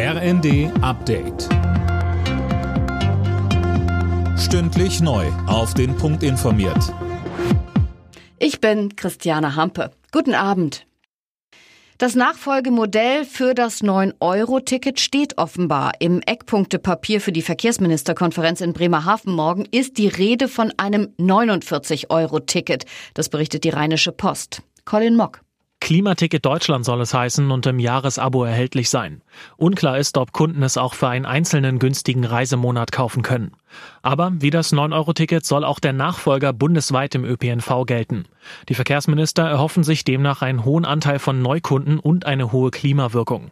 RND Update. Stündlich neu. Auf den Punkt informiert. Ich bin Christiane Hampe. Guten Abend. Das Nachfolgemodell für das 9-Euro-Ticket steht offenbar. Im Eckpunktepapier für die Verkehrsministerkonferenz in Bremerhaven morgen ist die Rede von einem 49-Euro-Ticket. Das berichtet die Rheinische Post. Colin Mock. Klimaticket Deutschland soll es heißen und im Jahresabo erhältlich sein. Unklar ist, ob Kunden es auch für einen einzelnen günstigen Reisemonat kaufen können. Aber wie das 9-Euro-Ticket soll auch der Nachfolger bundesweit im ÖPNV gelten. Die Verkehrsminister erhoffen sich demnach einen hohen Anteil von Neukunden und eine hohe Klimawirkung.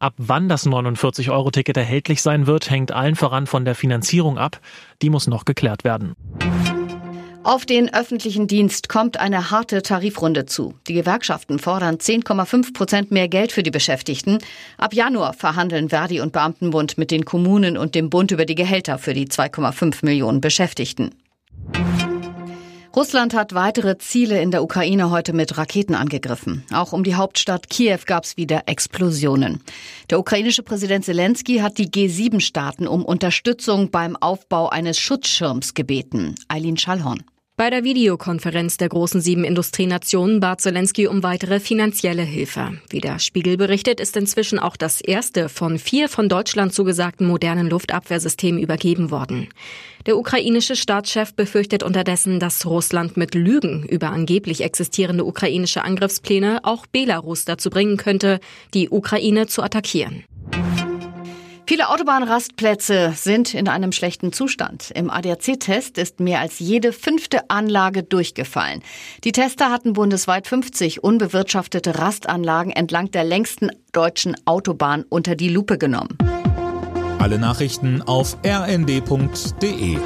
Ab wann das 49-Euro-Ticket erhältlich sein wird, hängt allen voran von der Finanzierung ab. Die muss noch geklärt werden. Auf den öffentlichen Dienst kommt eine harte Tarifrunde zu. Die Gewerkschaften fordern 10,5 Prozent mehr Geld für die Beschäftigten. Ab Januar verhandeln Verdi und Beamtenbund mit den Kommunen und dem Bund über die Gehälter für die 2,5 Millionen Beschäftigten. Russland hat weitere Ziele in der Ukraine heute mit Raketen angegriffen. Auch um die Hauptstadt Kiew gab es wieder Explosionen. Der ukrainische Präsident Zelensky hat die G7-Staaten um Unterstützung beim Aufbau eines Schutzschirms gebeten. Eileen Schallhorn. Bei der Videokonferenz der großen sieben Industrienationen bat Zelensky um weitere finanzielle Hilfe. Wie der Spiegel berichtet, ist inzwischen auch das erste von vier von Deutschland zugesagten modernen Luftabwehrsystemen übergeben worden. Der ukrainische Staatschef befürchtet unterdessen, dass Russland mit Lügen über angeblich existierende ukrainische Angriffspläne auch Belarus dazu bringen könnte, die Ukraine zu attackieren. Viele Autobahnrastplätze sind in einem schlechten Zustand. Im ADAC-Test ist mehr als jede fünfte Anlage durchgefallen. Die Tester hatten bundesweit 50 unbewirtschaftete Rastanlagen entlang der längsten deutschen Autobahn unter die Lupe genommen. Alle Nachrichten auf rnd.de